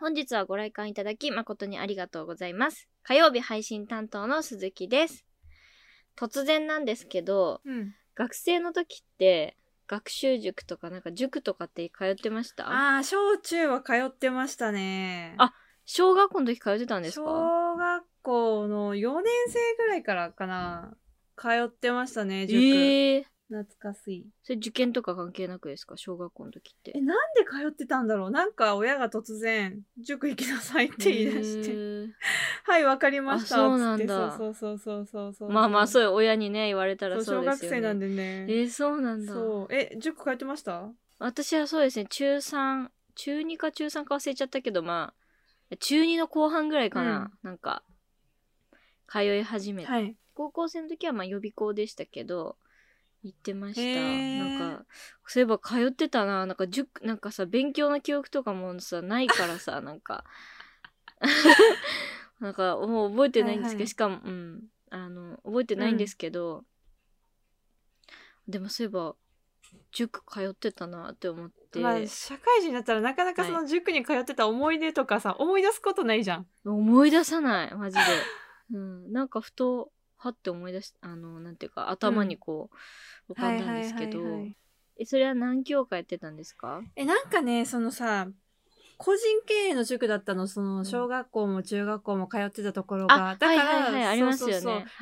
本日はご来館いただき誠にありがとうございます。火曜日配信担当の鈴木です。突然なんですけど、うん。学生の時って学習塾とかなんか塾とかって通ってました？ああ、小中は通ってましたね。あ小学校の時通ってたんですか？小学校の4年生ぐらいからかな。通ってましたね、塾。ええ懐かしい。それ受験とか関係なくですか？小学校の時ってえ、。なんで通ってたんだろう？なんか親が突然、塾行きなさいって言い出して。はい、わかりました。あそうなんだそうそうそうそうそう。まあまあそうういう親にね言われたらそうですよね。学生なんでね。えー、そうなんだ。そう。え、塾通ってました？私はそうですね中3中2か中3か忘れちゃったけどまあ中2の後半ぐらいかな、なんか通い始めて、はい。高校生の時はまあ予備校でしたけど行ってました、なんかそういえば通ってたな。なんか塾なんかさ勉強の記憶とかもさないからさ なんか。なんかもう覚えてないんですけど、はいはい。しかもうん。あの覚えてないんですけど、でもそういえば塾通ってたなって思って、まあ、社会人になったらなかなかその塾に通ってた思い出とかさ、思い出すことないじゃん。思い出さないマジで、うん、なんかふとはって思い出しあのなんていうか頭にこう浮かんだんですけど、えそれは何教科やってたんですか？え、なんかね、そのさ、個人経営の塾だったの、その小学校も中学校も通ってたところが。あだから、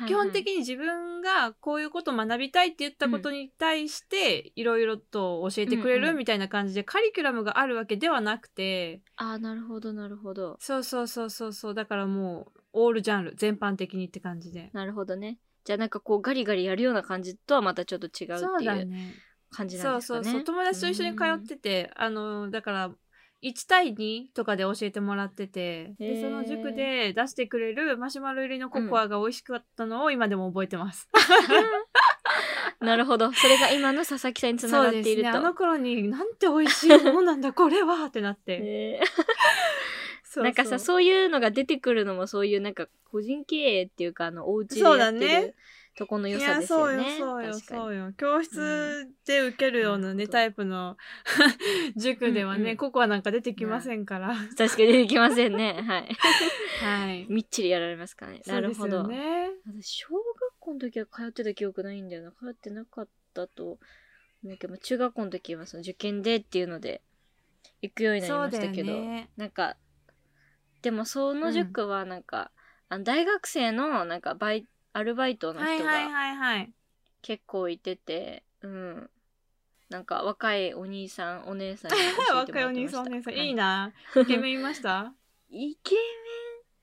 基本的に自分がこういうこと学びたいって言ったことに対して、いろいろと教えてくれうんうんるみたいな感じで、カリキュラムがあるわけではなくて、あーなるほどなるほど。そうそうそうそうそう、だからもう、オールジャンル、全般的にって感じで。なるほどね。じゃあなんかこうガリガリやるような感じとはまたちょっと違うそうっていう。感じなそんですかね。うそうそう。友達と一緒に通っててあのだから1対2とかで教えてもらっててでその塾で出してくれるマシュマロ入りのココアが美味しかったのを今でも覚えてます、なるほど。それが今の佐々木さんにつなそうがっていると。ですね。あの頃になんて美味しいものなんだこれはってなって。へー。そうそうなんかさそういうのが出てくるのもそういうなんか個人経営っていうかあのお家でそうだやってるね。とこの良いさですよね。そうよそうよ教室で受けるようなね、なるほどタイプの 塾ではね、うんうん。ココアなんか出てきませんから、確かに出てきませんね。はい。はい。みっちりやられますからね。なるほど、ね。私小学校の時は通ってた記憶ないんだよな通ってなかったと思うけどまあ中学校の時はその受験でっていうので行くようになりましたけど、ね。なんかでもその塾はなんか、あの大学生のなんかバイアルバイトの人はいはいがはいはい結構いてて、うん。なんか若いお兄さんお姉さんに教えてもらって 若いお兄さんお姉さん、はい。いな。イケメンいました？イケメン？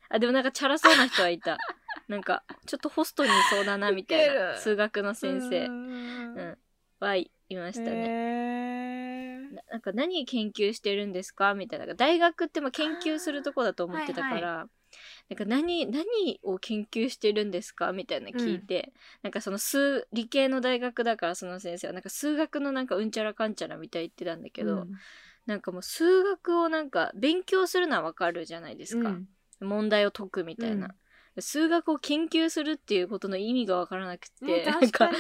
あでもなんかチャラそうな人はいた。なんかちょっとホストにいそうだなみたいウケる。な数学の先生。ううんんはいましたね、ななんか何研究してるんですかみたいな大学ってまあ研究するとこだと思ってたから、はなんか何何を研究してるんですかみたいな聞いて、なんかその数理系の大学だからその先生はなんか数学のなんかうんちゃらかんちゃらみたい言ってたんだけど、うん。なんかもう数学をなんか勉強するのはわかるじゃないですか、うん。問題を解くみたいな、数学を研究するっていうことの意味がわからなくて、ね、なん確かに。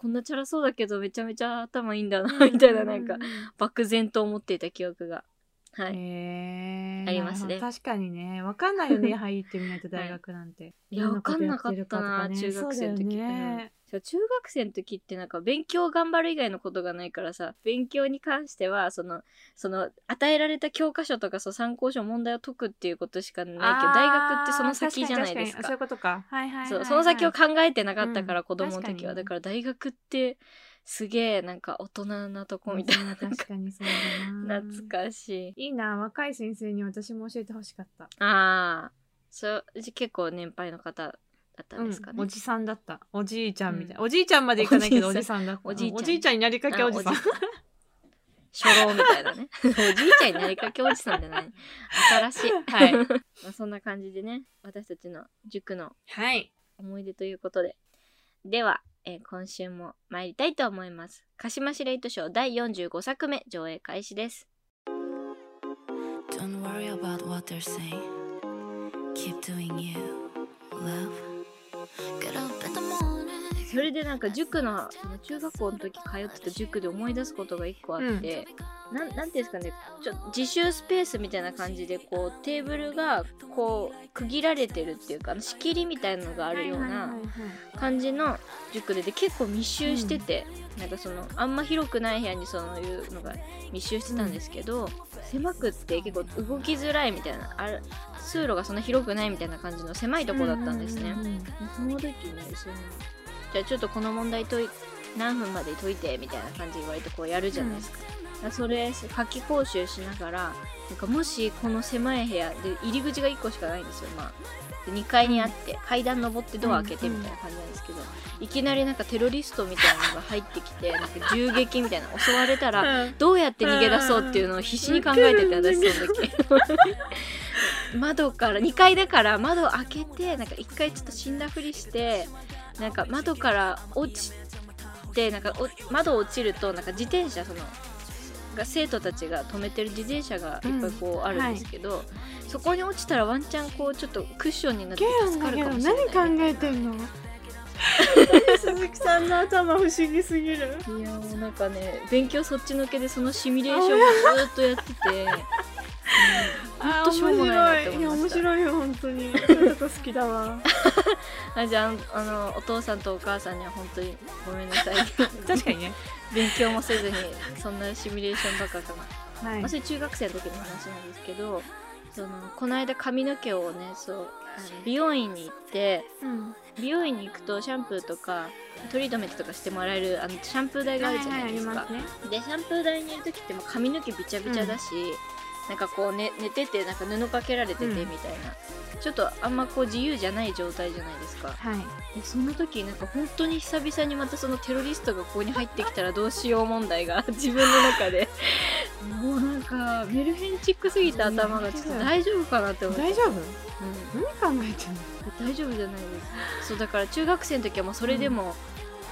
こんなチャラそうだけどめちゃめちゃ頭いいんだなみたいななんか漠然と思っていた記憶が。はい、ありますね。確かにね。わかんないよね、入ってみないと大学なんて。いやわかんなかったな、中学生の時、そうだ中学生の時ってなんか勉強頑張る以外のことがないからさ勉強に関してはそのその与えられた教科書とかそう参考書問題を解くっていうことしかないけど大学ってその先じゃないですか確に確にそういうことか。はいはいはいはい。そうその先を考えてなかったから、うん子供の時はだから大学ってすげえなんか大人なとこみたいなうん確かにそうだな。懐かしいいいな、若い先生に私も教えてほしかった。ああそ結構年配の方だったんですかね、うん、おじさんだった。おじいちゃんみたいな。うんおじいちゃんまでいかないけど、おおじじさんだった。おじいちゃんおじいちゃんになりかけおじさん。初老みたいなね おじいちゃんになりかけおじさんじゃない新しいはい まあそんな感じでね私たちの塾のはい。思い出ということででは、えー今週も参りたいと思います鹿島司令図賞第45作目上映開始です Don't worry about what they're saying. Keep doing you, love. それでなんか塾の中学校の時通ってた塾で思い出すことが一個あって、なんなんていうんですかねちょ自習スペースみたいな感じでこうテーブルがこう区切られてるっていうかあの仕切りみたいなのがあるような感じの塾でで結構密集してて、なんかそのあんま広くない部屋にそういうのが密集してたんですけど、狭くって結構動きづらいみたいなある通路がそんな広くないみたいな感じの狭いとこだったんですね。うんうんうんその時にそのじゃあちょっとこの問題解い何分まで解いてみたいな感じで言われてこうやるじゃないですか。だからそれ夏季講習しながらなんかもしこの狭い部屋で入り口が1個しかないんですよ。まあで2階にあって、階段登ってドア開けてみたいな感じなんですけど、いきなりなんかテロリストみたいなのが入ってきて なんか銃撃みたいな襲われたらうん。どうやって逃げ出そうっていうのを必死に考えててうん私その時。窓から2階だから窓を開けてなんか1回ちょっと死んだふりしてなんか窓から落ちてなんかお窓落ちるとなんか自転車そのが生徒たちが止めてる自転車がいっぱいこうあるんですけど、そこに落ちたらワンチャンこうちょっとクッションになって助かるかもしれない。何考えてんの？鈴木さんの頭不思議すぎる。いやもうなんかね勉強そっちのけでそのシミュレーションをずっとやってて、うんあほんとしょうもないなって思いました。面白い。いや面白いよ本当に。そういうとこ好きだわ。あじゃああのお父さんとお母さんには本当にごめんなさい。確かにね勉強もせずにそんなシミュレーションばっかかな、はい。まあ、それ中学生の時の話なんですけどそのこの間髪の毛をねそう美容院に行ってうん。美容院に行くとシャンプーとかトリートメントとかしてもらえるあのシャンプー台があるじゃないですか、はいはいすね。でシャンプー台にいる時ってもう髪の毛びちゃびちゃだし、なんかこう、ね、寝ててなんか布かけられててうん。みたいな、ちょっとあんまこう自由じゃない状態じゃないですか。はい。でその時なんか本当に久々にまたそのテロリストがここに入ってきたらどうしよう問題が 自分の中で。もうなんかメルヘンチックすぎた頭がちょっと大丈夫かなって思って。大丈夫？うん。何考えてんの？大丈夫じゃないです。そうだから中学生の時はもうそれでも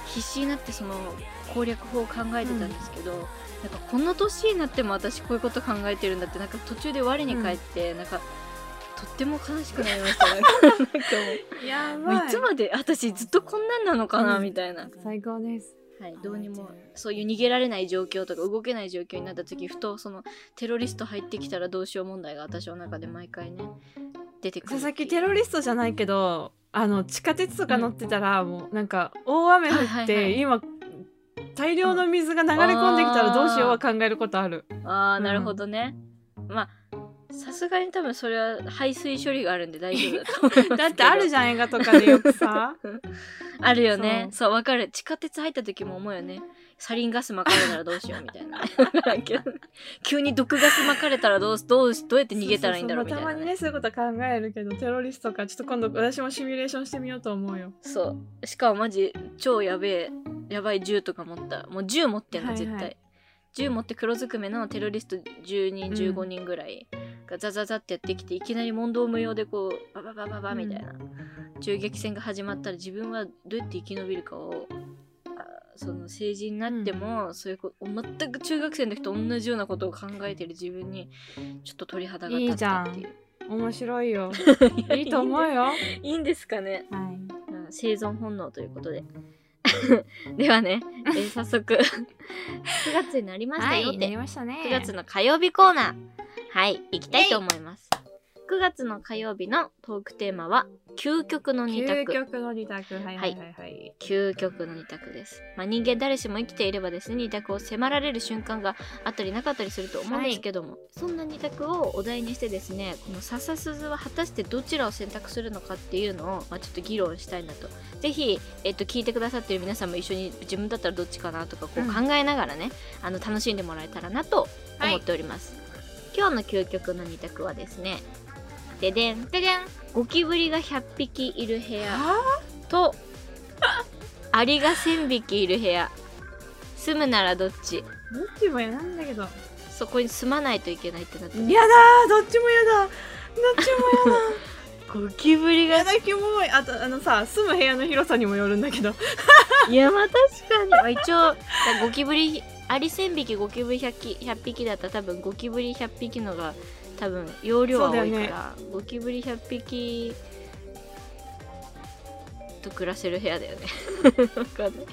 必死になってその攻略法を考えてたんですけど、なんかこんな年になっても私こういうこと考えてるんだってなんか途中で我に返って、なんかとっても悲しくなりました。なんかいつまで私ずっとこんなんなのかな、うんみたいな、最高です。はい、どうにもそういう逃げられない状況とか動けない状況になった時ふとそのテロリスト入ってきたらどうしよう問題が私の中で毎回ね出てくる佐々木テロリストじゃないけどあの地下鉄とか乗ってたら、もうなんか大雨降って、はいはいはい。今大量の水が流れ込んできたらどうしようは考えることある、ああ、うんなるほどね。まあ、さすがに多分それは排水処理があるんで大丈夫だと思いますけど。だってあるじゃん映画とかでよくさ あるよね。そう、わかる。地下鉄入った時も思うよね。サリンガス撒かれたらどうしようみたいな。急に毒ガス撒かれたらどうどうどうやって逃げたらいいんだろうみたいな、そうそうそうまあたまにねそういうこと考えるけどテロリストかちょっと今度私もシミュレーションしてみようと思うよそう。しかもマジ超やべえ、やばい銃とか持った。もう銃持ってんの、はいはい。絶対。銃持って黒ずくめのテロリスト10人、うん15人ぐらいがザザザってやってきて、いきなり問答無用でこう、バババババみたいな、銃撃戦が始まったら自分はどうやって生き延びるかを、あその成人になっても、そういうこ全く中学生の時と同じようなことを考えてる自分にちょっと鳥肌が立ったっていう。面白いよ。いいと思うよ。はいいいんですかね。い。うん。生存本能ということで。ではね、えー 早速。9月になりましたよって、ましたね。9月の火曜日コーナー。はい行きたいと思います。9月の火曜日のトークテーマは究極の二究択極の二択。はいはいはいはい、究極の二択です、まあ、人間誰しも生きていればですね二択を迫られる瞬間があったりなかったりすると思うんですけども、そんな二択をお題にしてですねこの笹鈴は果たしてどちらを選択するのかっていうのを、まあ、ちょっと議論したいなと。ぜひ、えっと、聞いてくださってる皆さんも一緒に自分だったらどっちかなとかこううん。考えながらね、あの楽しんでもらえたらなと思っております、今日の究極の二択はですねででん。ででんゴキブリが100匹いる部屋はとアリが1000匹いる部屋。住むならどっち？あどっちも嫌なんだけど。そこに住まないといけないってなってる嫌だー。どっちも嫌だ。どっちも嫌だ。ゴキブリが嫌だキモい。あとあのさ住む部屋の広さにもよるんだけど。いやまあ確かに、まあ、一応ゴキブリアリ1000匹ゴキブリ 100, 匹100匹だったら多分ゴキブリ100匹のが多分容量は多いから、ゴキブリ100匹と暮らせる部屋だよね。わかんない。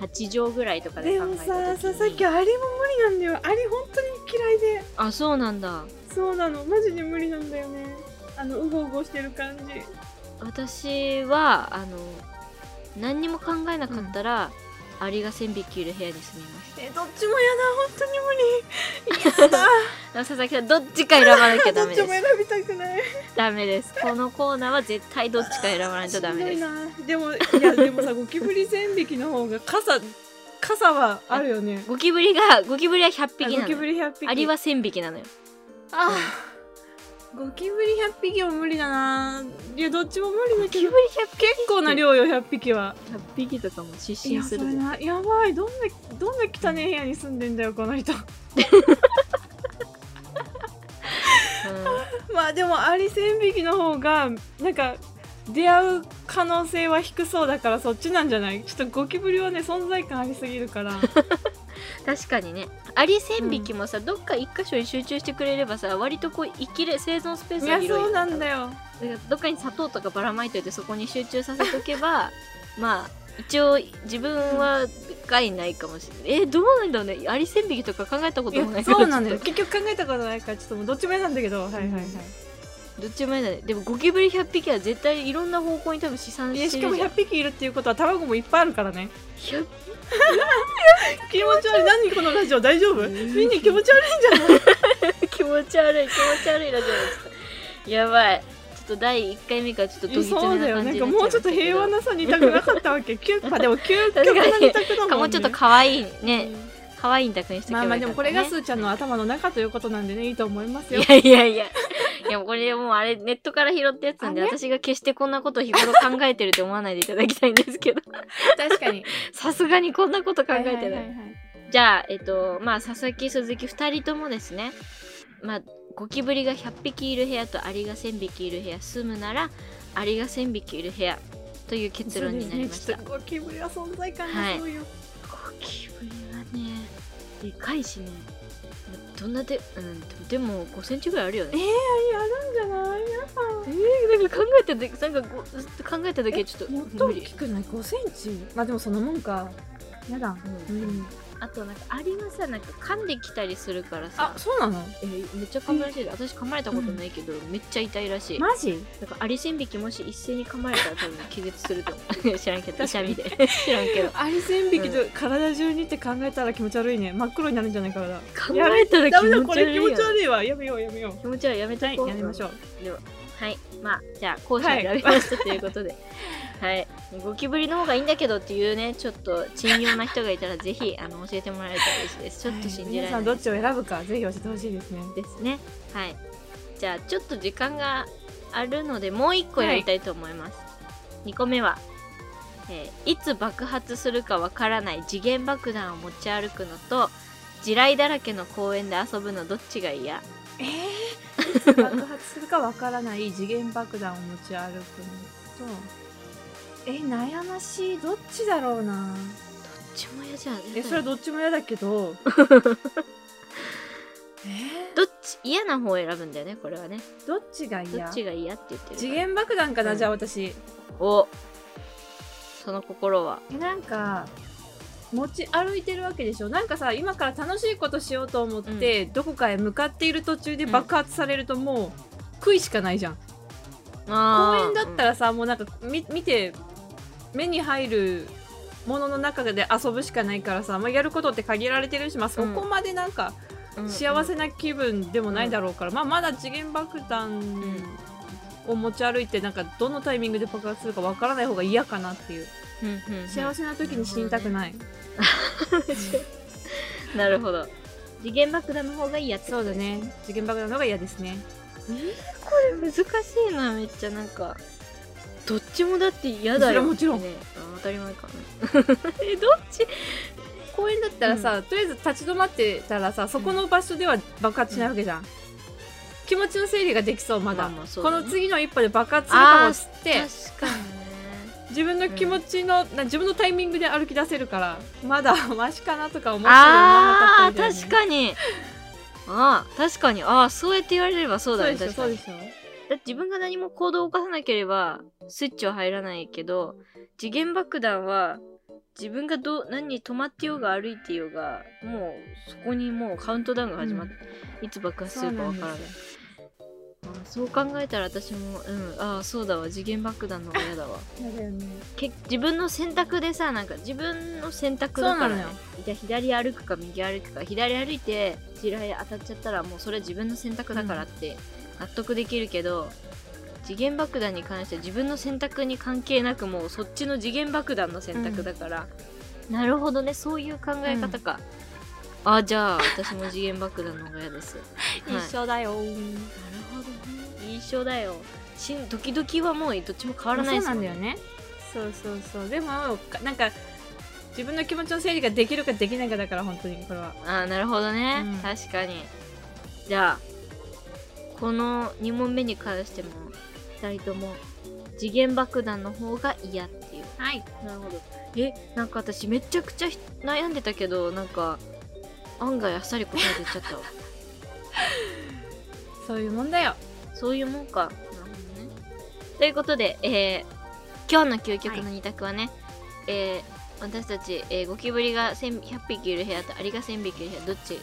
8畳ぐらいとかででも考えたさ時に。ささっきアリも無理なんだよ。アリ本当に嫌いで。あそうなんだ。そうなの。マジで無理なんだよね。あのうごうごしてる感じ。私はあの何にも考えなかったら、アリが1000匹いる部屋に住みます。えどっちも嫌だ。本当に無理。嫌だ。佐々木さんどっちか選ばなきゃダどっちもメです。選びたくないダメです。このコーナーは絶対どっちか選ばないとダメです。でもいやでもさゴキブリ1000匹の方が傘傘はあるよね。ゴキブリがゴキブリは100あ匹なのよ。ゴキブリ100匹。アリは1000匹なのよ。あゴキブリ100匹も無理だな。いやどっちも無理だけど。ゴキブリ100結構な量よ100匹は。100匹とかも失神するぜなやばい。どんなどんな汚い部屋に住んでんだよこの人。まあでもアリ1000匹の方がなんか出会う可能性は低そうだからそっちなんじゃない？ちょっとゴキブリはね存在感ありすぎるから確かにね。アリ1000匹もさ、どっか一箇所に集中してくれればさ割とこう生きれ生存スペースが広い。そうなんだよ。だからどっかに砂糖とかばらまいといてそこに集中させとけば まあ一応自分は害ないかもしれない。えどうなんだろうね。アリ1000匹とか考えたこいともないやそうなんだよ。結局考えたことないからちょっともうどっちも嫌なんだけど。はいはいはい。とどっちもいいだ。ねでもゴキブリ100匹は絶対いろんな方向に多分試算しかもしてるじゃん。100匹いるっていうことは卵もいっぱいあるからね。100気持ち悪い何このラジオ大丈夫みんな気持ち悪いんじゃない気持ち悪い気持ち悪いラジオですやばいちょっと第1回目からちょっとどそうだよなんかもうちょっと平和なさにいたくなかったわけ究まあでも究極な二択だもんねかもうちょっと可愛いね可愛いんたくにしてまあまあでもこれがすいーちゃんの頭の中ということなんでねいいと思いますよやいやいやいやもうこれもうあれネットから拾ったやつなんで私が決してこんなことを日頃考えてるって思わないでいただきたいんですけど。確かに。さすがにこんなこと考えてない,、はいはいはいはい。じゃあえっとまあ佐々木鈴木2人ともですね。まあゴキブリが100匹いる部屋とアリが1000匹いる部屋住むならアリが1000匹いる部屋という結論になりました、ね。ゴキブリは存在感がすごいよ、ゴキブリはねでかいしねどんなでうんでも5センチぐらいあるよね。えー、あるんじゃない？皆さえー、なんか考えただけなんかご考えただけちょっとんもっと大きくない？5センチ？まあでもそのもんか。やだ。うん。うんあとなんかアリはさなんか噛んできたりするからさ。あそうなの？えーめっちゃ噛むらしいで私噛まれたことないけど、めっちゃ痛いらしい。マジ？だからアリ1000匹もし一斉に噛まれたら多分気絶すると思う。知らんけど痛みで。知らんけど。アリ1000匹と体中にって考えたら気持ち悪いね。真っ黒になるんじゃない体考えたらダ気持ち悪いよ。持ち悪いわ。やめようやめよう。気持ち悪いやめとこう、はいやめましょう。でははい。まあじゃあ後者選びましたということで。はい。ゴキブリの方がいいんだけどっていうねちょっと珍妙な人がいたらぜひあの教えてもらえたら嬉しいです。ちょっと信じられない。皆さんどっちを選ぶかぜひ教えてほしいですね。ですね。はい。じゃあちょっと時間があるのでもう一個やりたいと思います、二2個目は、えーいつ爆発するかわからない次元爆弾を持ち歩くのと地雷だらけの公園で遊ぶのどっちが嫌？えー、い つ爆発するかわからない次元爆弾を持ち歩くのと。え悩ましい。どっちだろうな。どっちも嫌じゃん。えそれはどっちも嫌だけど。え？どっち嫌な方を選ぶんだよねこれはね。ー、どっちがど嫌っちが嫌って言ってる次元爆弾かな、うん。じゃあ私。お。その心は。えなんか持ち歩いてるわけでしょ。なんかさ今から楽しいことしようと思って、どこかへ向かっている途中で爆発されるともう悔いしかないじゃん。公公園だったらさ、もうなんかみ見て目に入るものの中で遊ぶしかないからさ、まあ、やることって限られてるし、まあ、そこまでなんか幸せな気分でもないだろうから、まあ、まだ次元爆弾を持ち歩いてなんかどのタイミングで爆発するかわからない方が嫌かなっていう。幸せな時に死にたくない、なるほど。次元爆弾の方がいいやつそうだね。次元爆弾の方が嫌ですね。えー、これ難しいなめっちゃなんか。どっちもだって嫌だよもちろん。当たり前かな。えどっち？公園だったらさ、とりあえず立ち止まってたらさそこの場所では爆発しないわけじゃん、気持ちの整理ができそうまだ、まあまあそうだね。この次の一歩で爆発するかもしって確かにね。自分の気持ちの、な自分のタイミングで歩き出せるからまだ マシかなとか思っても思わなかあ確かに。あー確かに。ああそうやって言われればそうだねそうでしょ確かに。そうでしょ。だって自分が何も行動を起こさなければスイッチは入らないけど次元爆弾は自分がどう何に止まってようが歩いてようがもうそこにもうカウントダウンが始まって、いつ爆発するかわからない。あそう考えたら私もうんああそうだわ次元爆弾の方が嫌だわ。やだよね。け自分の選択でさなんか自分の選択だからね。じゃあ左歩くか右歩くか。左歩いて地雷当たっちゃったらもうそれは自分の選択だからって納得できるけど、次元爆弾に関しては自分の選択に関係なくもうそっちの次元爆弾の選択だから、なるほどね。そういう考え方か、あじゃあ私も次元爆弾の方が嫌です、は い一緒だよ。なるほどね一緒だよ。しん時々はもうどっちも変わらないですもんそうなんだよね。そうそうそう。でもかなんか自分の気持ちの整理ができるかできないかだから本当にこれは。あーなるほどね、うん。確かに。じゃあこの2問目に関しても2人とも次元爆弾の方が嫌っていう。はい。なるほど。えなんか私めちゃくちゃひ悩んでたけどなんか案外あっさり答え出ちゃったわ。そういうもんだよそういうもんか。なるほどね。ということで、えー今日の究極の2択はね、えー私たち、えーゴキブリが1000 100匹いる部屋とアリが1000匹いる部屋どっち、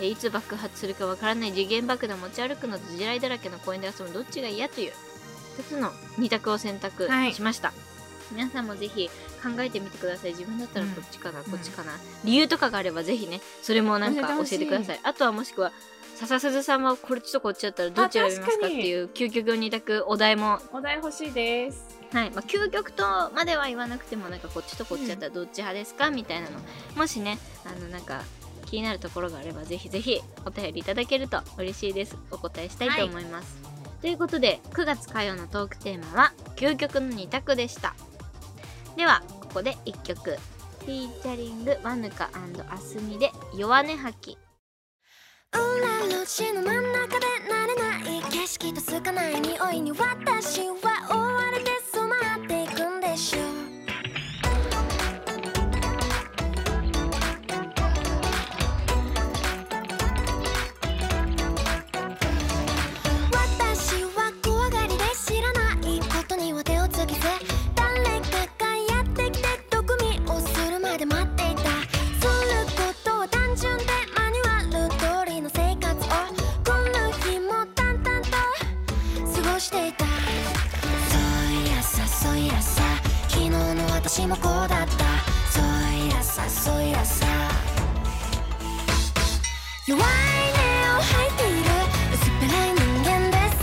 えーいつ爆発するかわからない次元爆弾持ち歩くのと地雷だらけの公園で遊ぶのどっちが嫌という2つの2択を選択はい。しました、皆さんもぜひ考えてみてください。自分だったらうんこっちかな、こっちかな。理由とかがあればぜひねそれもなんか教えてください。あとはもしくは笹鈴さんはこっちとこっちだったらどっち選びますかっていう究極の2択お題も。お題欲しいです。はい。まあ、究極とまでは言わなくてもなんかこっちとこっちだったらどっち派ですか、みたいなの。もしねあのなんか気になるところがあればぜひぜひお便りいただけると嬉しいです。お答えしたいと思います、ということで9月火曜のトークテーマは究極の2択でした。ではここで1曲。フィーチャリングワヌカアスミで弱音吐き裏路地の真ん中で慣れない。景色とつかない匂いに私はもこうだった。そういやさそういやさ。弱い根を吐いている。薄っぺらい人間です。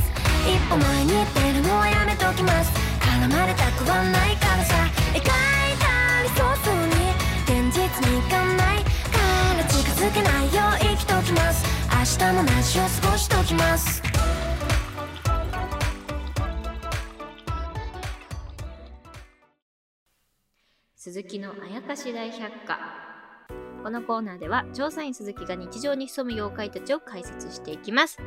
一歩前に出るのはやめときます。絡まれたくはないからさ。描いた理想像に現実にいかない。から近づけないよう生きときます。明日も同じを過ごしときます。鈴木のあやかし大百科。このコーナーでは調査員鈴木が日常に潜む妖怪たちを解説していきます。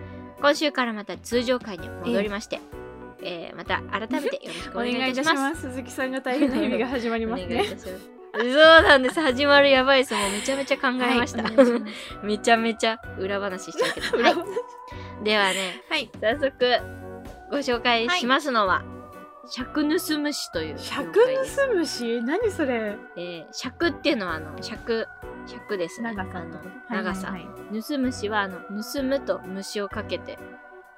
今週からまた通常回に戻りまして、えー。また改めてよろしくお お願いいたします。鈴木さんが大変な日々が始まりおますね。そうなんです。始まるやばいです。もうめちゃめちゃ考えました、はい めちゃめちゃ裏話しちゃうけど、はい、ではねはい。早速ご紹介しますのは、尺盗むしという尺盗むし何それ？えー尺っていうのはあの尺尺です。ね長さあの長さ、はいはい。は盗むしはあの盗むと虫をかけて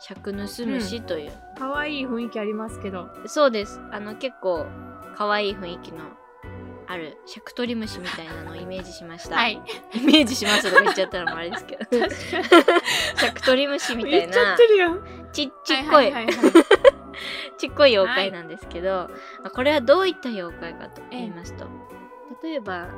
尺盗むしという、可愛い雰囲気ありますけど。そうです。あの結構可愛い雰囲気のある尺取り虫みたいなのをイメージしました、はい。イメージしますとか言っちゃったのもあれですけど。尺取り虫みたい言っちゃなってるよ。ちっちっこい,、はいはいはいはいちっこい妖怪なんですけど、まあこれはどういった妖怪かと言いますと、例えば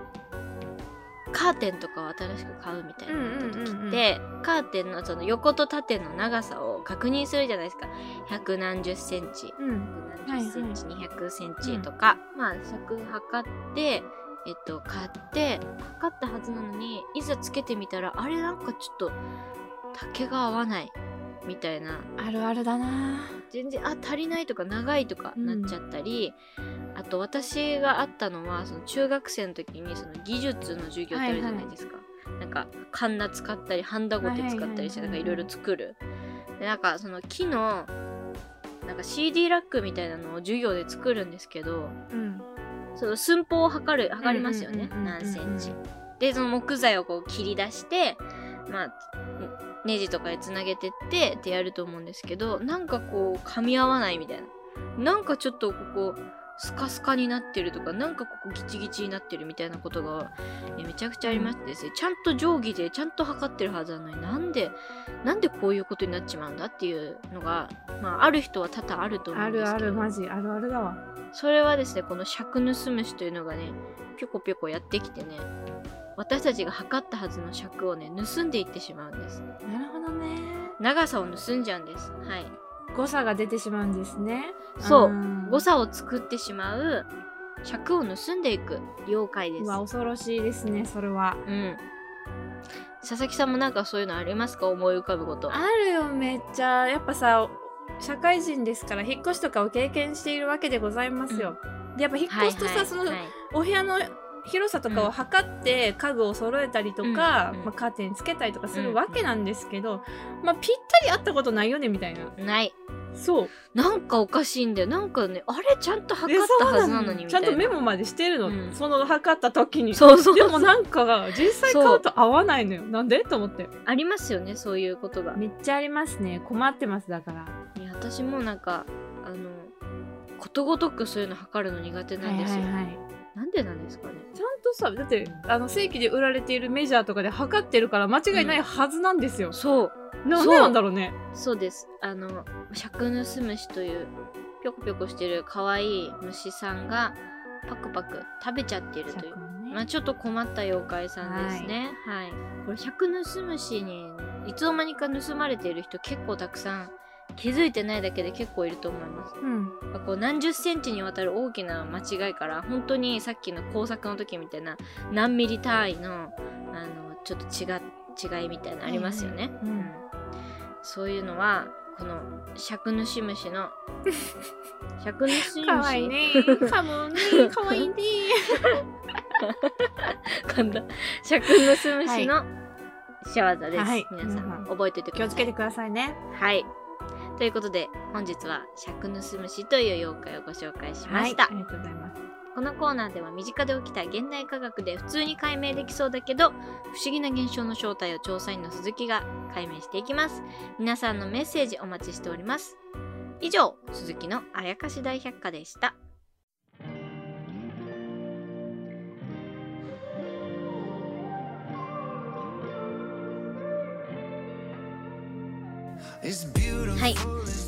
カーテンとかを新しく買うみたいな時うんうんうんうん。って、カーテンのその横と縦の長さを確認するじゃないですか。百何十センチ。うん。何十センチ、200センチとか、まあ尺測ってえっと買って測ったはずなのにいざつけてみたらあれなんかちょっと丈が合わないみたいな。あるあるだな。全然あ足りないとか長いとかなっちゃったり、あと私があったのはその中学生の時にその技術の授業ってあるじゃないですか、なんかカンナ使ったりハンダゴテ使ったりしてははいはいはい。ないんかいろいろ作る。でなんかその木のなんか CD ラックみたいなのを授業で作るんですけどうん。その寸法を測る測りますよね、うんうんうんうん。何センチ。でその木材をこう切り出してまあネジとかでつなげてってってやると思うんですけどなんかこう噛み合わないみたいな。なんかちょっとここスカスカになってるとかなんかここギチギチになってるみたいなことがえめちゃくちゃありましてですね。ちゃんと定規でちゃんと測ってるはずなのになんでなんでこういうことになっちまうんだっていうのが、まあ、ある人は多々あると思うあるあんですけど。るマジあるあるだわ。それはですねこの尺盗むしというのがねぴょこぴょこやってきてね私たちが測ったはずの尺をね盗んでいってしまうんです。なるほどね。長さを盗んじゃうんです。はい。誤差が出てしまうんですね。そう。ん。誤差を作ってしまう尺を盗んでいく妖怪です。うわ恐ろしいですねそれは。うん。佐々木さんもなんかそういうのありますか？思い浮かぶこと。あるよめっちゃ。やっぱさ社会人ですから引っ越しとかを経験しているわけでございますよ、でやっぱ引っ越すとさ、そのはいはい。はいお部屋の広さとかを測って家具を揃えたりとか、まあ、カーテンつけたりとかするわけなんですけど、まあ、ぴったり合ったことないよねみたいな。ない。そう。なんかおかしいんだよ。なんかねあれちゃんと測でったはずなのにみたいな。ちゃんとメモまでしてるの、うん。その測った時に。そうそうでもなんかが実際買うと合わないのよ。なんで？と思って。ありますよねそういうことが。めっちゃありますね。困ってますだから。いや私もなんかあのことごとくそういうの測るの苦手なんですよ、はいはいはいなんでなんですかね？ちゃんとさだってあの正規で売られているメジャーとかで測ってるから間違いないはずなんですよ、そう。なんでなんだろうね。そうです。あの尺盗むしというぴょこぴょこしてる可愛い虫さんがパクパク食べちゃってるという。まあちょっと困った妖怪さんですね。はい、これ百盗むしにいつの間にか盗まれている人結構たくさん気づいてないだけで結構いると思います。うん。こう何十センチにわたる大きな間違いから本当にさっきの工作の時みたいな何ミリ単位のあのちょっと違違いみたいなのありますよね、うん。うん。うん。そういうのはこの尺主虫の尺主虫かわいい。ねかも。ね かわいいね。噛んだ尺盗むしの仕業です、はい。皆さん皆さん。覚えておいてください。気をつけてくださいね。はいということで本日は尺盗むしという妖怪をご紹介しました、はい、ありがとうございます。このコーナーでは身近で起きた現代科学で普通に解明できそうだけど不思議な現象の正体を調査員の鈴木が解明していきます。皆さんのメッセージお待ちしております。以上鈴木のあやかし大百科でしたはい。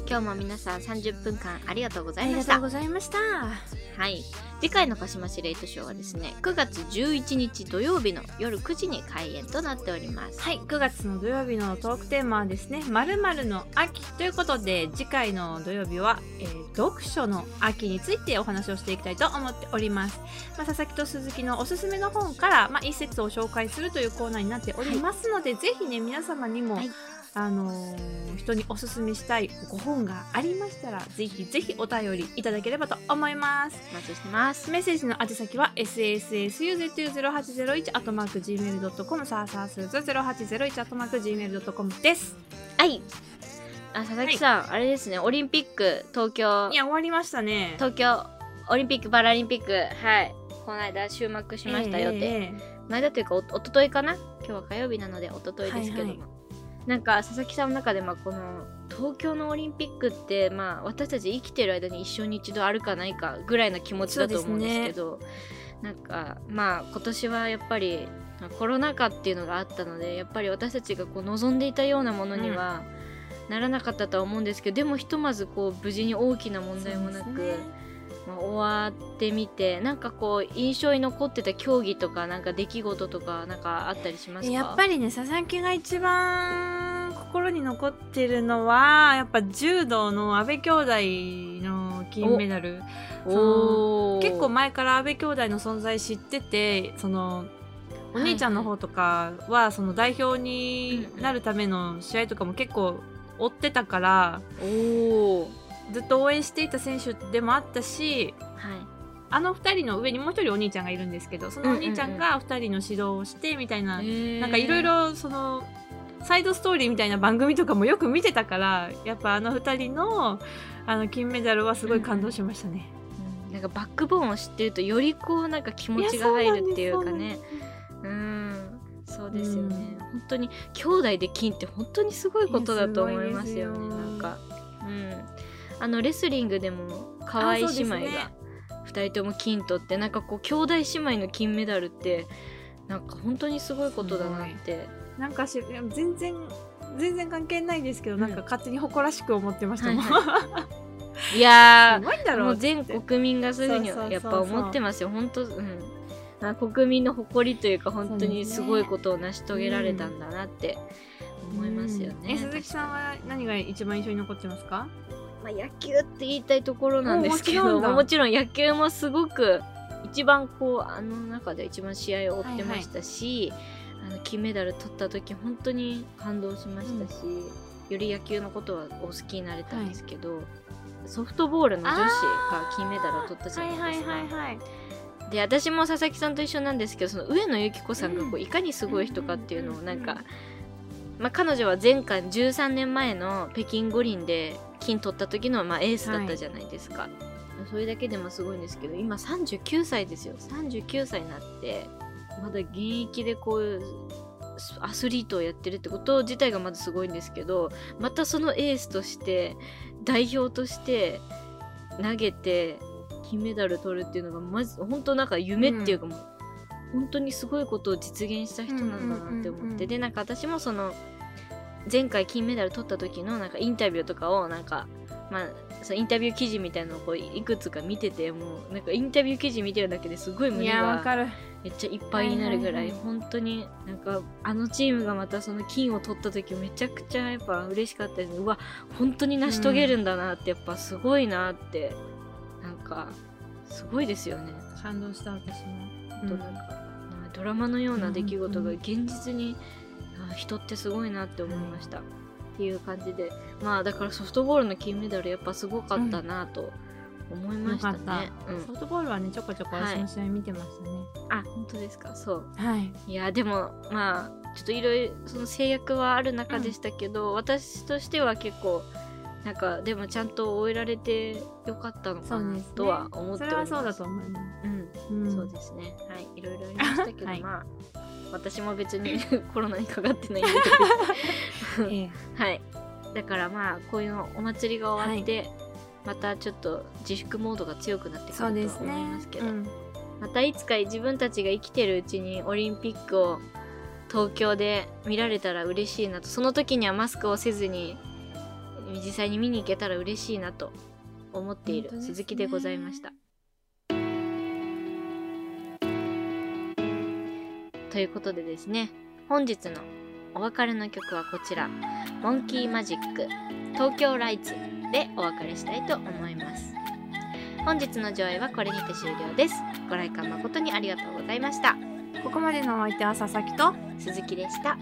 今日も皆さん30分間ありがとうござありいました。がとうございました。はい。次回の鹿島市レイトショーはですね9月11日土曜日の夜9時に開演となっております。はい。9月の土曜日のトークテーマはですねまるの秋ということで次回の土曜日は、えー読書の秋についてお話をしていきたいと思っております、まあ、佐々木と鈴木のおすすめの本から、まあ、一節を紹介するというコーナーになっておりますので、ぜひね皆様にも、はいあのー人におすすめしたいご本がありましたらぜひぜひお便りいただければと思います。お待ちしてます。メッセージの宛先は sssuzu0801 アットマーク gmail.com さあさあすず0801アットマーク gmail.com です。はい。あ佐々木さん、あれですね。オリンピック東京。いや終わりましたね。東京オリンピック・パラリンピック。はい。この間終幕しましたよって、え前だというかおおとといかな？今日は火曜日なのでおとといですけども、はいはなんか佐々木さんの中でまあこの東京のオリンピックってまあ私たち生きてる間に一生に一度あるかないかぐらいな気持ちだと思うんですけどなんかまあ今年はやっぱりまあコロナ禍っていうのがあったのでやっぱり私たちがこう望んでいたようなものにはならなかったとは思うんですけど、でもひとまずこう無事に大きな問題もなく、終わってみてなんかこう印象に残ってた競技とかなんか出来事とかなんかあったりしますか？やっぱりね佐々木が一番心に残ってるのはやっぱ柔道の阿部兄弟の金メダル。結構前から阿部兄弟の存在知っててそのお兄ちゃんの方とかはその代表になるための試合とかも結構追ってたからおおずっと応援していた選手でもあったしはい。あの2人の上にもう一人お兄ちゃんがいるんですけどそのお兄ちゃんが2人の指導をしてみたいな、なんかいろいろそのサイドストーリーみたいな番組とかもよく見てたからやっぱあの2人のあの金メダルはすごい感動しましたね。なんかバックボーンを知ってるとよりこうなんか気持ちが入るっていうかね。うんそうですよね、うん。本当に兄弟で金って本当にすごいことだと思いますよね。いやすごいですよなんか。うんあのレスリングでも可愛い姉妹がね2人とも金取ってなんかこう兄弟姉妹の金メダルってなんか本当にすごいことだなって。なんかしいや全然全然関係ないですけど、うん。なんか勝手に誇らしく思ってました。もん、い。やすごいんだーろうもう全国民がそういうふうにやっぱ思ってますよ。本当うん。あ国民の誇りというか本当にすごいことを成し遂げられたんだなって思いますよね、え鈴木さんは何が一番印象に残ってますか？まあ、野球って言いたいところなんですけどまあもちろん野球もすごく一番こうあの中で一番試合を追ってましたし、あの金メダル取った時本当に感動しましたし、より野球のことはお好きになれたんですけど、ソフトボールの女子が金メダルを取ったじゃないですか。はいで私も佐々木さんと一緒なんですけどその上野由岐子さんがこういかにすごい人かっていうのをなんか、まあ、彼女は前回13年前の北京五輪で金取った時のまあエースだったじゃないですか、それだけでもすごいんですけど今39歳ですよ。39歳になってまだ現役でこういうアスリートをやってるってこと自体がまずすごいんですけどまたそのエースとして代表として投げて金メダル取るっていうのがまず本当なんか夢っていうかもう、本当にすごいことを実現した人なんだなって思って、うんうんうんうんでなんか私もその前回金メダル取った時のなんかインタビューとかをなんかまあそのインタビュー記事みたいなのをこういくつか見ててもうなんかインタビュー記事見てるだけですごいい胸がやわかる。めっちゃいっぱいになるぐらい,、本当になんかあのチームがまたその金を取った時めちゃくちゃやっぱ嬉しかったです。ねうわ本当に成し遂げるんだなってやっぱすごいなって、なんかすごいですよね。感動した私も、本当なんか、ドラマのような出来事が現実に、あ人ってすごいなって思いました、っていう感じで。まあだからソフトボールの金メダルやっぱすごかったなと思いましたね、うん。ソフトボールはねちょこちょこはいその試合見てましたね。あ本当ですか？そう。はい。いやでもまあちょっといろいろその制約はある中でしたけど、私としては結構なんかでもちゃんと終えられてよかったのかなとは思っております。それはそうだと思います、うん、うん。そうですね。はい。いろいろありましたけど、はい。まあ私も別に コロナにかかってないんで。ええ。はい。だからまあこういうのお祭りが終わって、またちょっと自粛モードが強くなってくると思いねますけどうん。またいつか自分たちが生きてるうちにオリンピックを東京で見られたら嬉しいなとその時にはマスクをせずに実際に見に行けたら嬉しいなと思っている鈴木でございました。ということでですね本日のお別れの曲はこちら「モンキーマジック東京ライツ」でお別れしたいと思います。本日の上映はこれにて終了です。ご来館誠にありがとうございました。ここまでのお相手は佐々木と鈴木でした。